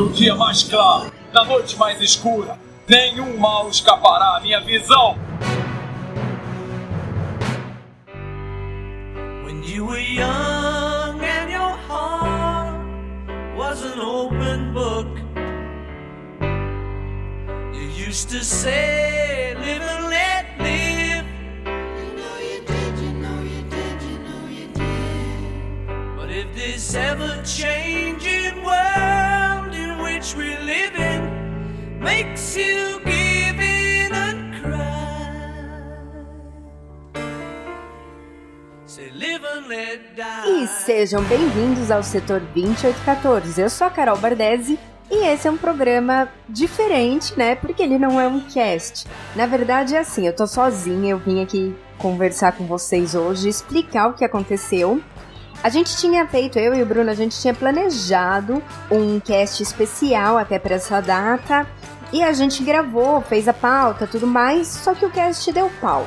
No dia mais claro, na noite mais escura, nenhum mal escapará à minha visão. When you were young and your heart was an open book, you used to say, live and let live. You know you did, you know you did, you know you did. But if this ever changing makes you give in and cry, say, live and let die. E sejam bem-vindos ao setor 2814. Eu sou a Carol Bardesi e esse é um programa diferente, né? Porque ele não é um cast. Na verdade, é assim, eu tô sozinha, eu vim aqui conversar com vocês hoje, explicar o que aconteceu. A gente tinha feito, eu e o Bruno, a gente tinha planejado um cast especial até para essa data. E a gente gravou, fez a pauta, tudo mais, só que o cast deu pau.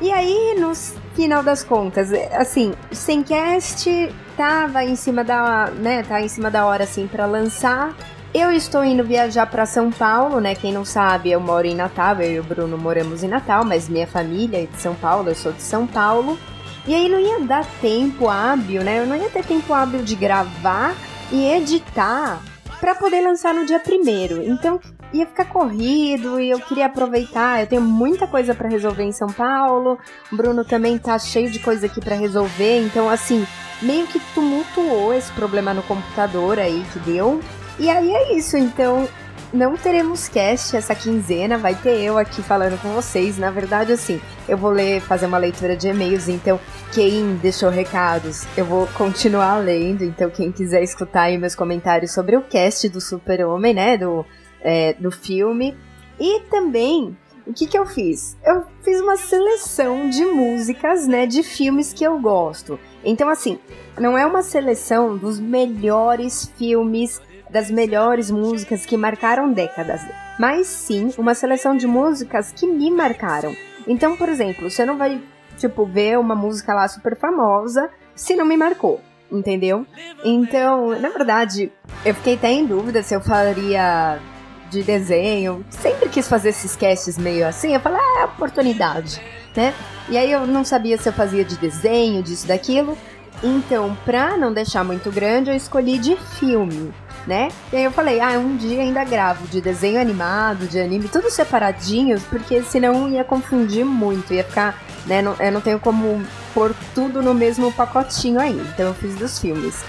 E aí, no final das contas, é, assim, sem cast, tava em cima da, né, tá em cima da hora assim para lançar. Eu estou indo viajar para São Paulo, né? Quem não sabe, eu moro em Natal, eu e o Bruno moramos em Natal, mas minha família é de São Paulo, eu sou de São Paulo. E aí não ia dar tempo hábil, né? Eu não ia ter tempo hábil de gravar e editar para poder lançar no dia primeiro. Então ia ficar corrido e eu queria aproveitar. Eu tenho muita coisa para resolver em São Paulo. O Bruno também tá cheio de coisa aqui para resolver. Então assim, meio que tumultuou esse problema no computador aí que deu. E aí é isso. Então não teremos cast essa quinzena, vai ter eu aqui falando com vocês. Na verdade, assim, eu vou ler, fazer uma leitura de e-mails, então quem deixou recados, eu vou continuar lendo. Então, quem quiser escutar aí meus comentários sobre o cast do Super-Homem, né? Do, é, do filme. E também, o que, que eu fiz? Eu fiz uma seleção de músicas, né? De filmes que eu gosto. Então, assim, não é uma seleção dos melhores filmes das melhores músicas que marcaram décadas, mas sim uma seleção de músicas que me marcaram. Então, por exemplo, você não vai, tipo, ver uma música lá super famosa se não me marcou, entendeu? Então, na verdade, eu fiquei até em dúvida se eu faria de desenho. Sempre quis fazer esses casts meio assim, eu falei, ah, é oportunidade, né? E aí eu não sabia se eu fazia de desenho, disso, daquilo. Então, pra não deixar muito grande, eu escolhi de filme né? E aí eu falei, ah, um dia ainda gravo de desenho animado, de anime, tudo separadinho, porque senão ia confundir muito, ia ficar, né? Eu não tenho como pôr tudo no mesmo pacotinho aí. Então eu fiz dos filmes.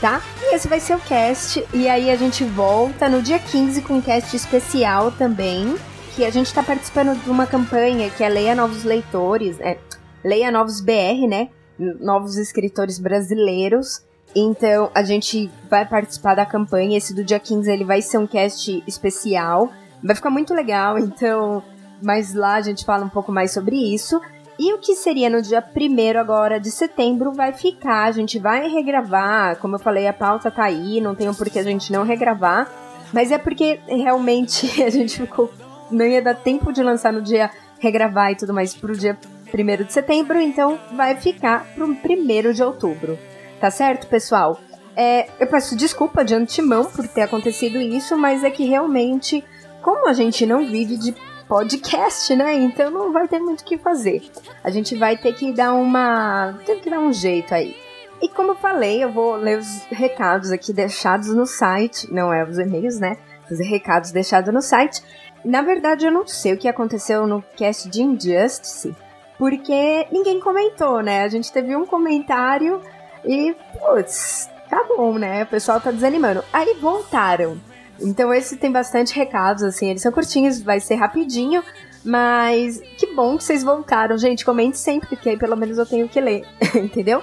Tá? E esse vai ser o cast. E aí a gente volta no dia 15 com um cast especial também. Que a gente tá participando de uma campanha que é Leia Novos Leitores, é, Leia Novos BR, né? Novos escritores brasileiros. Então, a gente vai participar da campanha. Esse do dia 15 ele vai ser um cast especial. Vai ficar muito legal, então. Mas lá a gente fala um pouco mais sobre isso. E o que seria no dia 1 agora de setembro vai ficar. A gente vai regravar. Como eu falei, a pauta tá aí, não tem por que a gente não regravar. Mas é porque realmente a gente ficou. Não ia dar tempo de lançar no dia regravar e tudo mais pro dia 1 de setembro, então vai ficar pro 1 de outubro. Tá certo, pessoal? É, eu peço desculpa de antemão por ter acontecido isso, mas é que realmente, como a gente não vive de podcast, né? Então não vai ter muito o que fazer. A gente vai ter que dar uma. Tem que dar um jeito aí. E como eu falei, eu vou ler os recados aqui deixados no site. Não é os e-mails, né? Os recados deixados no site. Na verdade, eu não sei o que aconteceu no cast de Injustice, porque ninguém comentou, né? A gente teve um comentário e, putz, tá bom, né? O pessoal tá desanimando. Aí voltaram. Então esse tem bastante recados, assim, eles são curtinhos, vai ser rapidinho. Mas que bom que vocês voltaram, gente. Comente sempre, porque aí pelo menos eu tenho que ler, entendeu?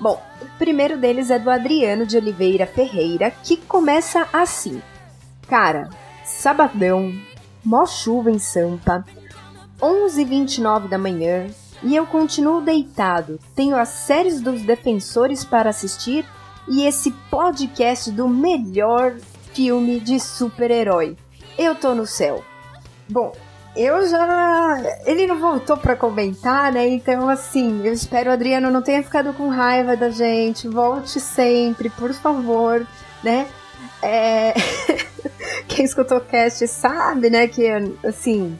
Bom, o primeiro deles é do Adriano de Oliveira Ferreira, que começa assim. Cara, sabadão, mó chuva em Sampa, 11h29 da manhã, e eu continuo deitado. Tenho as séries dos defensores para assistir e esse podcast do melhor filme de super-herói. Eu tô no céu. Bom, eu já. Ele não voltou para comentar, né? Então, assim, eu espero o Adriano não tenha ficado com raiva da gente. Volte sempre, por favor, né? É... quem escutou o cast sabe, né, que, assim,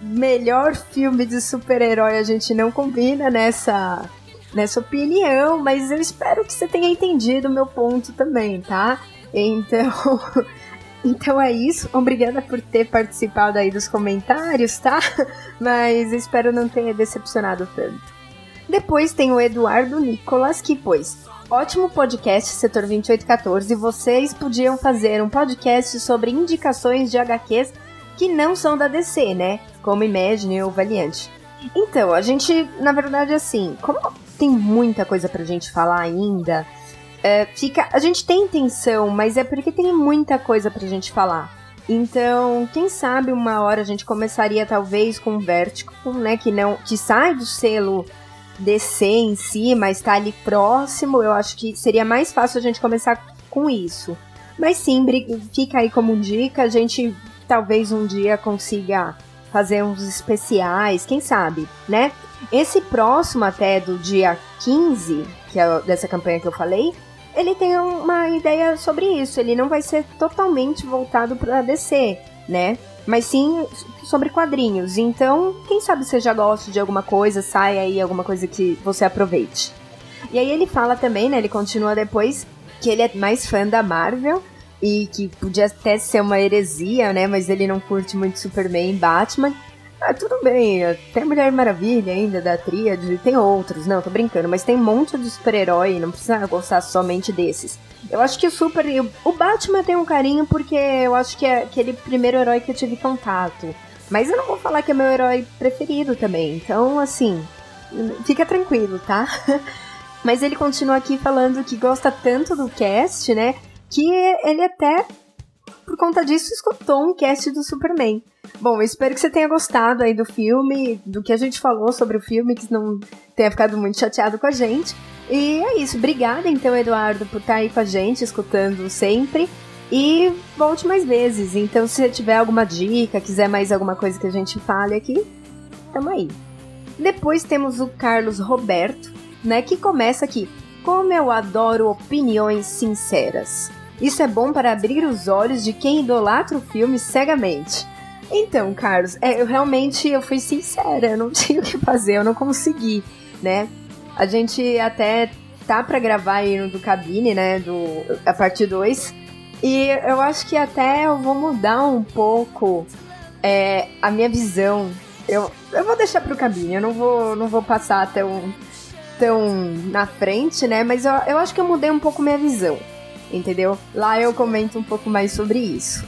melhor filme de super-herói a gente não combina nessa, nessa opinião, mas eu espero que você tenha entendido o meu ponto também, tá? Então, então é isso. Obrigada por ter participado aí dos comentários, tá? Mas espero não ter decepcionado tanto. Depois tem o Eduardo Nicolas, que pôs Ótimo podcast, Setor 2814. Vocês podiam fazer um podcast sobre indicações de HQs que não são da DC, né? Como Imagine ou Valiant. Então, a gente, na verdade, assim, como tem muita coisa pra gente falar ainda, é, fica. A gente tem intenção, mas é porque tem muita coisa pra gente falar. Então, quem sabe uma hora a gente começaria talvez com Vertigo, né? Que não. que sai do selo DC em si, mas tá ali próximo, eu acho que seria mais fácil a gente começar com isso. Mas sim, fica aí como dica, a gente talvez um dia consiga fazer uns especiais, quem sabe, né? Esse próximo até do dia 15, que é dessa campanha que eu falei, ele tem uma ideia sobre isso. Ele não vai ser totalmente voltado para DC, né? Mas sim sobre quadrinhos. Então, quem sabe você já gosta de alguma coisa, sai aí alguma coisa que você aproveite. E aí ele fala também, né? Ele continua depois que ele é mais fã da Marvel e que podia até ser uma heresia, né? Mas ele não curte muito Superman e Batman. Ah, tudo bem, tem a Mulher Maravilha ainda, da Tríade, tem outros, não, tô brincando, mas tem um monte de super-herói, não precisa gostar somente desses. Eu acho que o Super. O Batman tem um carinho porque eu acho que é aquele primeiro herói que eu tive contato. Mas eu não vou falar que é meu herói preferido também. Então, assim, fica tranquilo, tá? Mas ele continua aqui falando que gosta tanto do cast, né? Que ele até, por conta disso, escutou um cast do Superman. Bom, espero que você tenha gostado aí do filme, do que a gente falou sobre o filme, que não tenha ficado muito chateado com a gente. E é isso. Obrigada, então, Eduardo, por estar aí com a gente, escutando sempre. E volte mais vezes. Então, se você tiver alguma dica, quiser mais alguma coisa que a gente fale aqui, tamo aí. Depois temos o Carlos Roberto, né, que começa aqui. Como eu adoro opiniões sinceras. Isso é bom para abrir os olhos de quem idolatra o filme cegamente. Então, Carlos, é, eu realmente eu fui sincera, eu não tinha o que fazer, eu não consegui, né? A gente até tá para gravar aí no do cabine, né, do a parte 2, e eu acho que até eu vou mudar um pouco é, a minha visão. Eu, eu vou deixar pro cabine, eu não vou, não vou passar tão, tão na frente, né? Mas eu, eu acho que eu mudei um pouco minha visão, entendeu? Lá eu comento um pouco mais sobre isso.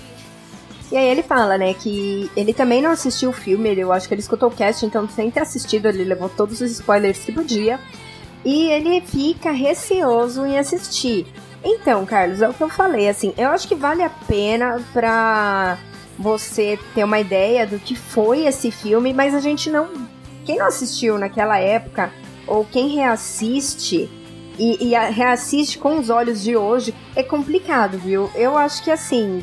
E aí ele fala, né, que ele também não assistiu o filme, ele, eu acho que ele escutou o cast, então sem ter assistido, ele levou todos os spoilers que podia. E ele fica receoso em assistir. Então, Carlos, é o que eu falei, assim, eu acho que vale a pena pra você ter uma ideia do que foi esse filme, mas a gente não. Quem não assistiu naquela época, ou quem reassiste e, e reassiste com os olhos de hoje, é complicado, viu? Eu acho que assim,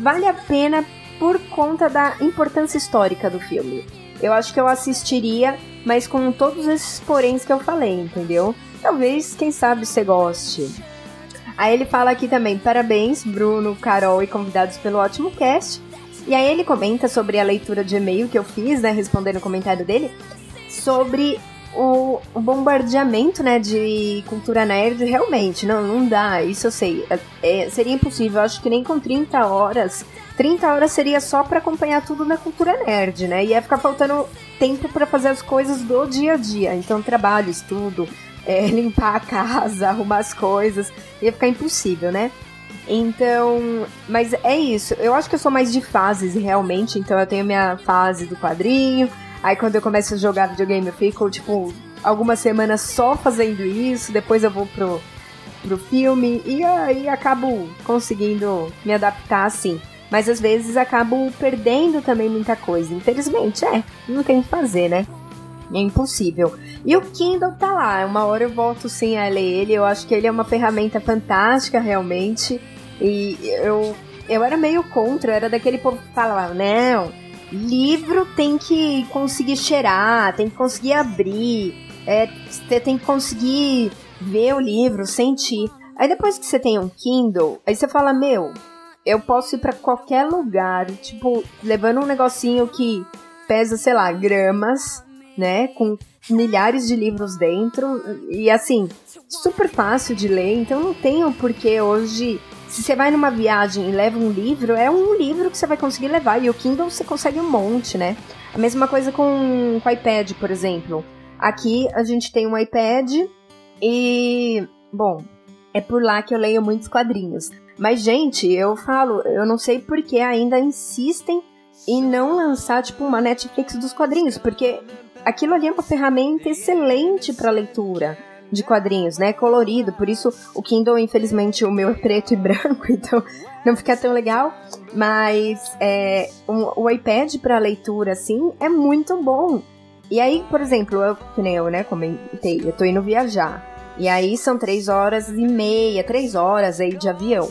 vale a pena por conta da importância histórica do filme. Eu acho que eu assistiria, mas com todos esses poréns que eu falei, entendeu? Talvez, quem sabe, você goste. Aí ele fala aqui também: parabéns, Bruno, Carol e convidados pelo ótimo cast. E aí ele comenta sobre a leitura de e-mail que eu fiz, né, respondendo o comentário dele, sobre o, o, bombardeamento, né, de cultura nerd, realmente, não, não dá, isso eu sei. É, é, seria impossível, acho que nem com 30 horas. 30 horas seria só para acompanhar tudo na cultura nerd, né? Ia ficar faltando tempo para fazer as coisas do dia a dia. Então, trabalho, estudo, é, limpar a casa, arrumar as coisas. Ia ficar impossível, né? Então, mas é isso. Eu acho que eu sou mais de fases realmente. Então eu tenho minha fase do quadrinho. Aí quando eu começo a jogar videogame, eu fico, tipo, algumas semanas só fazendo isso. Depois eu vou pro, pro filme. E aí acabo conseguindo me adaptar assim. Mas às vezes acabo perdendo também muita coisa. Infelizmente, é. Não tem o que fazer, né? É impossível. E o Kindle tá lá. Uma hora eu volto sim a ler ele. Eu acho que ele é uma ferramenta fantástica, realmente. E eu, eu era meio contra. Era daquele povo que falava: não, livro tem que conseguir cheirar, tem que conseguir abrir. É, você tem que conseguir ver o livro, sentir. Aí depois que você tem um Kindle, aí você fala: meu, eu posso ir para qualquer lugar, tipo, levando um negocinho que pesa, sei lá, gramas, né? Com milhares de livros dentro. E assim, super fácil de ler, então não tem um porquê hoje. Se você vai numa viagem e leva um livro, é um livro que você vai conseguir levar. E o Kindle você consegue um monte, né? A mesma coisa com o iPad, por exemplo. Aqui a gente tem um iPad e. Bom, é por lá que eu leio muitos quadrinhos. Mas, gente, eu falo, eu não sei por que ainda insistem em não lançar, tipo, uma Netflix dos quadrinhos, porque aquilo ali é uma ferramenta excelente para leitura de quadrinhos, né? Colorido, por isso o Kindle, infelizmente, o meu é preto e branco, então não fica tão legal. Mas é, um, o iPad para leitura, assim, é muito bom. E aí, por exemplo, eu, que nem eu, né, comentei, eu tô indo viajar. E aí são três horas e meia, três horas aí de avião.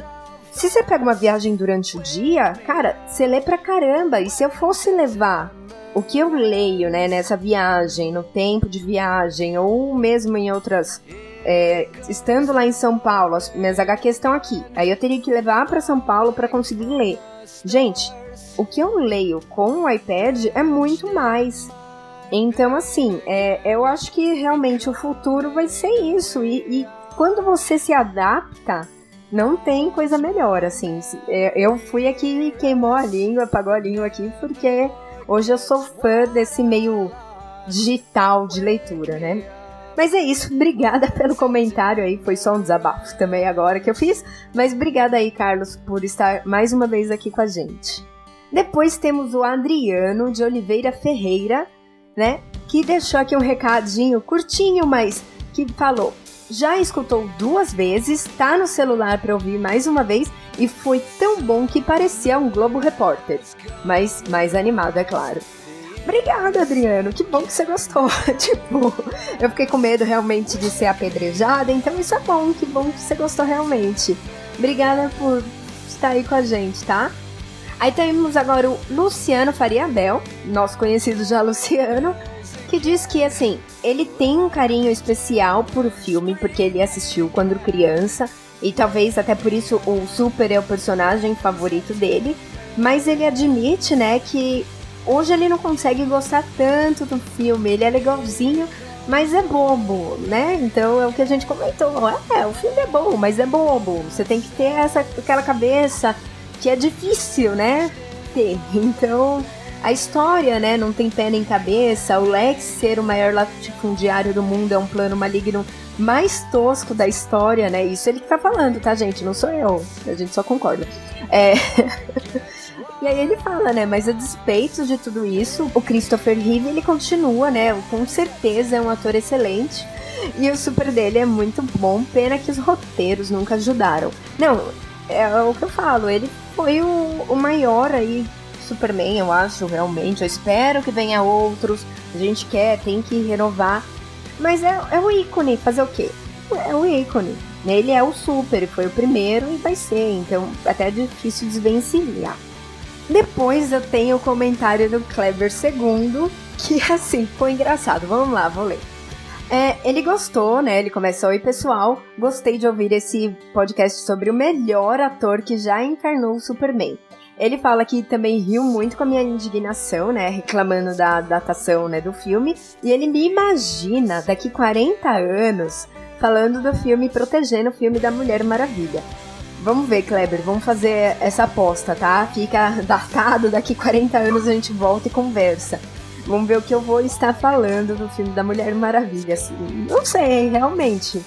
Se você pega uma viagem durante o dia, cara, você lê pra caramba. E se eu fosse levar o que eu leio, né, nessa viagem, no tempo de viagem, ou mesmo em outras. É, estando lá em São Paulo, as minhas HQs estão aqui. Aí eu teria que levar para São Paulo para conseguir ler. Gente, o que eu leio com o iPad é muito mais. Então, assim, é, eu acho que realmente o futuro vai ser isso. E, e quando você se adapta não tem coisa melhor, assim. É, eu fui aqui e queimou a língua, apagou a língua aqui, porque hoje eu sou fã desse meio digital de leitura, né? Mas é isso, obrigada pelo comentário aí, foi só um desabafo também agora que eu fiz, mas obrigada aí, Carlos, por estar mais uma vez aqui com a gente. Depois temos o Adriano de Oliveira Ferreira, né, que deixou aqui um recadinho curtinho, mas que falou: já escutou duas vezes, tá no celular para ouvir mais uma vez e foi tão bom que parecia um Globo Repórter, mas mais animado, é claro. Obrigada, Adriano. Que bom que você gostou. tipo, eu fiquei com medo realmente de ser apedrejada, então isso é bom. Que bom que você gostou realmente. Obrigada por estar aí com a gente, tá? Aí temos agora o Luciano Fariabel, nosso conhecido já Luciano, que diz que, assim, ele tem um carinho especial por o filme, porque ele assistiu quando criança, e talvez até por isso o Super é o personagem favorito dele, mas ele admite, né, que hoje ele não consegue gostar tanto do filme, ele é legalzinho, mas é bobo, né? Então é o que a gente comentou. É, o filme é bom, mas é bobo. Você tem que ter essa, aquela cabeça que é difícil, né? Ter. Então, a história, né, não tem pé nem cabeça. O Lex ser o maior latifundiário do mundo é um plano maligno mais tosco da história, né? Isso ele que tá falando, tá, gente? Não sou eu. A gente só concorda. É. E aí ele fala, né? Mas a despeito de tudo isso, o Christopher Reeve ele continua, né? Com certeza é um ator excelente. E o super dele é muito bom, pena que os roteiros nunca ajudaram. Não, é o que eu falo, ele foi o, o maior aí Superman, eu acho, realmente. Eu espero que venha outros. A gente quer, tem que renovar. Mas é, é o ícone, fazer o quê? É o ícone. Ele é o super, foi o primeiro e vai ser, então até é difícil desvencilhar. Depois eu tenho o comentário do Kleber II, que assim, foi engraçado. Vamos lá, vou ler. É, ele gostou, né? Ele começou, oi pessoal, gostei de ouvir esse podcast sobre o melhor ator que já encarnou o Superman. Ele fala que também riu muito com a minha indignação, né, reclamando da datação, né, do filme, e ele me imagina daqui 40 anos falando do filme protegendo o filme da Mulher Maravilha. Vamos ver, Kleber, vamos fazer essa aposta, tá? Fica datado, daqui 40 anos a gente volta e conversa. Vamos ver o que eu vou estar falando do filme da Mulher Maravilha. Assim. Não sei, realmente.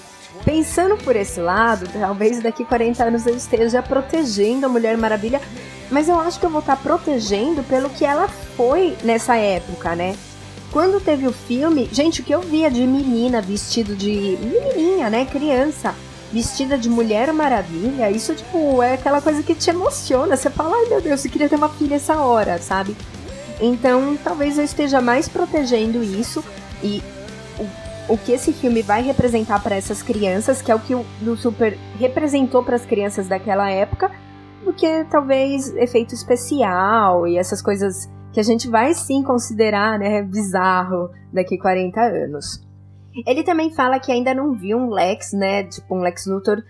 Pensando por esse lado, talvez daqui 40 anos eu esteja protegendo a Mulher Maravilha mas eu acho que eu vou estar protegendo pelo que ela foi nessa época, né? Quando teve o filme, gente, o que eu via de menina vestido de. menininha, né? Criança, vestida de Mulher Maravilha, isso, tipo, é aquela coisa que te emociona. Você fala, ai meu Deus, eu queria ter uma filha essa hora, sabe? Então, talvez eu esteja mais protegendo isso e o, o que esse filme vai representar para essas crianças, que é o que o do Super representou para as crianças daquela época do que talvez efeito especial e essas coisas que a gente vai sim considerar, né, bizarro daqui 40 anos. Ele também fala que ainda não viu um Lex, né, tipo um Lex Luthor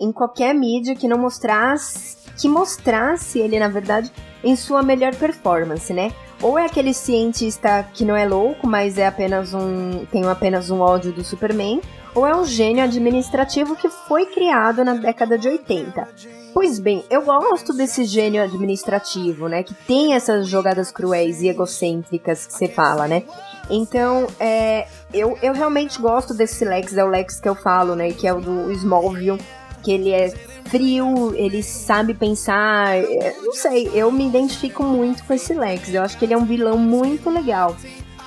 em qualquer mídia que não mostrasse que mostrasse ele, na verdade, em sua melhor performance, né? Ou é aquele cientista que não é louco, mas é apenas um. tem apenas um ódio do Superman, ou é um gênio administrativo que foi criado na década de 80. Pois bem, eu gosto desse gênio administrativo, né? Que tem essas jogadas cruéis e egocêntricas que você fala, né? Então, é, eu, eu realmente gosto desse Lex, é o Lex que eu falo, né? Que é o do Smallville, que ele é frio, ele sabe pensar. É, não sei, eu me identifico muito com esse Lex. Eu acho que ele é um vilão muito legal,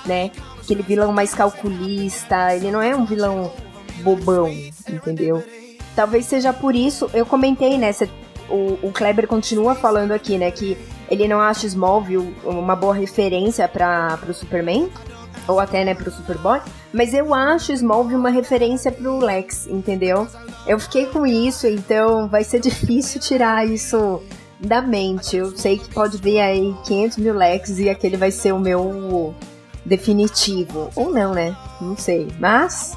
né? Aquele vilão mais calculista, ele não é um vilão bobão, entendeu? Talvez seja por isso, eu comentei, né? o, o Kleber continua falando aqui, né? Que ele não acha Smallville uma boa referência para o Superman, ou até, né, pro Superboy, mas eu acho Smallville uma referência pro Lex, entendeu? Eu fiquei com isso, então vai ser difícil tirar isso da mente. Eu sei que pode vir aí 500 mil Lex e aquele vai ser o meu definitivo. Ou não, né? Não sei. Mas,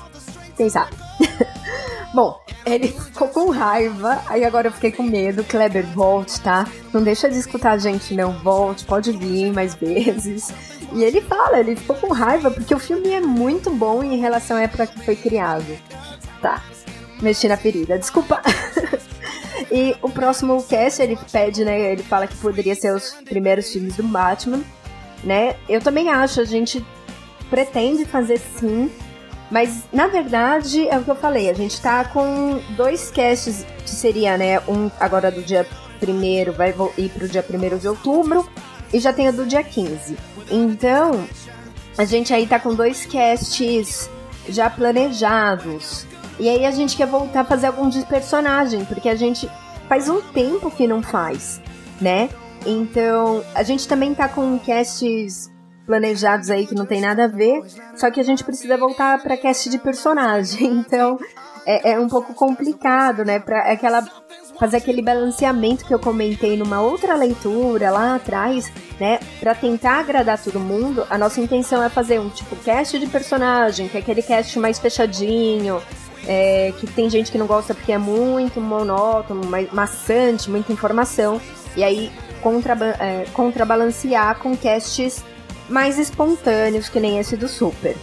quem sabe? Bom, ele ficou com raiva, aí agora eu fiquei com medo. Kleber, volte, tá? Não deixa de escutar a gente, não. Volte, pode vir mais vezes. E ele fala, ele ficou com raiva porque o filme é muito bom em relação à época que foi criado. Tá, mexi na ferida, desculpa. e o próximo cast, ele pede, né? Ele fala que poderia ser os primeiros filmes do Batman, né? Eu também acho, a gente pretende fazer sim mas, na verdade, é o que eu falei, a gente tá com dois casts, que seria, né, um agora do dia 1 vai ir pro dia 1 de outubro, e já tem o do dia 15. Então, a gente aí tá com dois casts já planejados. E aí a gente quer voltar a fazer algum de personagem, porque a gente faz um tempo que não faz, né? Então, a gente também tá com casts planejados aí que não tem nada a ver, só que a gente precisa voltar para cast de personagem, então é, é um pouco complicado, né? Para aquela fazer aquele balanceamento que eu comentei numa outra leitura lá atrás, né? Para tentar agradar todo mundo, a nossa intenção é fazer um tipo cast de personagem, que é aquele cast mais fechadinho, é, que tem gente que não gosta porque é muito monótono, maçante, muita informação, e aí é, contrabalancear com casts mais espontâneos que nem esse do Super.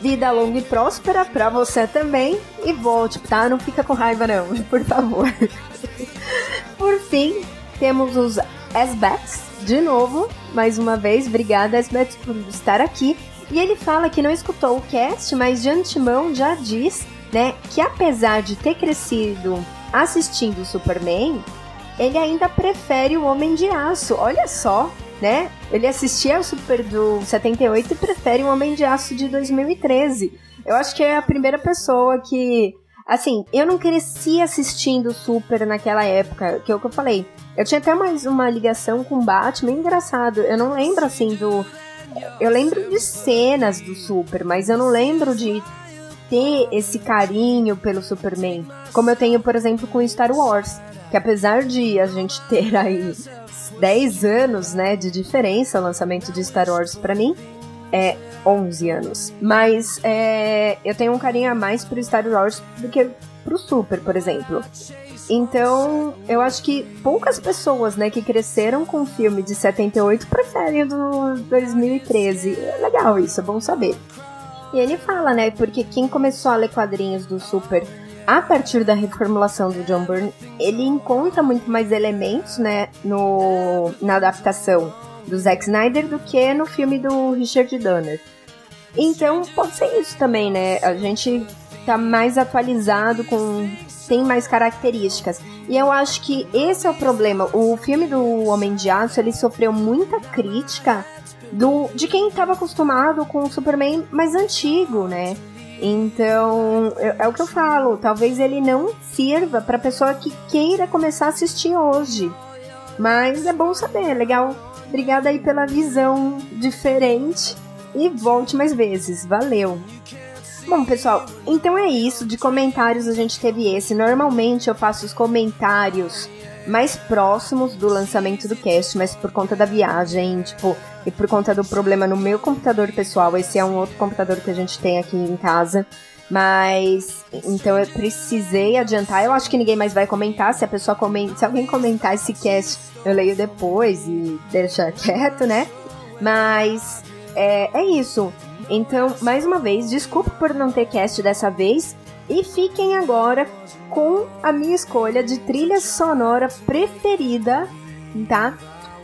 Vida longa e próspera pra você também e volte, tá? Não fica com raiva não, por favor. por fim, temos os S-Bats, de novo, mais uma vez, obrigada S-Bats por estar aqui. E ele fala que não escutou o cast, mas de antemão já diz, né, que apesar de ter crescido assistindo Superman, ele ainda prefere o Homem de Aço. Olha só, né? Ele assistia ao Super do 78 e prefere o Homem de Aço de 2013. Eu acho que é a primeira pessoa que. Assim, eu não cresci assistindo Super naquela época, que é o que eu falei. Eu tinha até mais uma ligação com Batman, engraçado. Eu não lembro assim do. Eu lembro de cenas do Super, mas eu não lembro de ter esse carinho pelo Superman. Como eu tenho, por exemplo, com Star Wars. Que apesar de a gente ter aí 10 anos, né, de diferença o lançamento de Star Wars para mim. É 11 anos. Mas é, eu tenho um carinho a mais pro Star Wars do que pro Super, por exemplo. Então, eu acho que poucas pessoas, né, que cresceram com o filme de 78 preferem o do 2013. É legal isso, é bom saber. E ele fala, né, porque quem começou a ler quadrinhos do Super a partir da reformulação do John Byrne, ele encontra muito mais elementos, né, no, na adaptação do Zack Snyder do que no filme do Richard Donner. Então, pode ser isso também, né? A gente tá mais atualizado com tem mais características. E eu acho que esse é o problema. O filme do Homem de Aço, ele sofreu muita crítica do de quem estava acostumado com o Superman mais antigo, né? Então, é, o que eu falo, talvez ele não sirva para pessoa que queira começar a assistir hoje. Mas é bom saber, é legal. Obrigada aí pela visão diferente e volte mais vezes. Valeu. Bom, pessoal, então é isso. De comentários a gente teve esse. Normalmente eu faço os comentários mais próximos do lançamento do cast, mas por conta da viagem, tipo, e por conta do problema no meu computador pessoal, esse é um outro computador que a gente tem aqui em casa, Mas então eu precisei adiantar. Eu acho que ninguém mais vai comentar. Se a pessoa comenta, se alguém comentar esse cast, eu leio depois e deixa quieto, né? Mas é, é isso. Então, mais uma vez, desculpa por não ter cast dessa vez. E fiquem agora com a minha escolha de trilha sonora preferida, tá?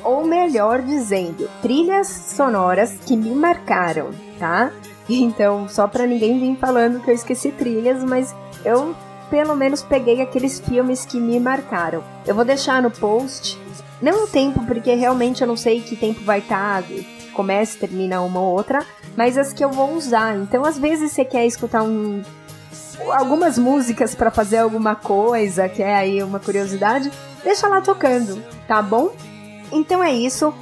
Ou melhor dizendo, trilhas sonoras que me marcaram, tá? Então, só pra ninguém vir falando que eu esqueci trilhas, mas eu pelo menos peguei aqueles filmes que me marcaram. Eu vou deixar no post, não o tempo, porque realmente eu não sei que tempo vai estar, tá, começa termina uma ou outra, mas as que eu vou usar. Então, às vezes você quer escutar um, algumas músicas para fazer alguma coisa, que é aí uma curiosidade, deixa lá tocando, tá bom? Então é isso.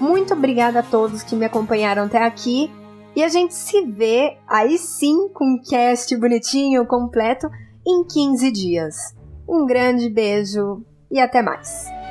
Muito obrigada a todos que me acompanharam até aqui. E a gente se vê aí sim com um cast bonitinho, completo, em 15 dias. Um grande beijo e até mais.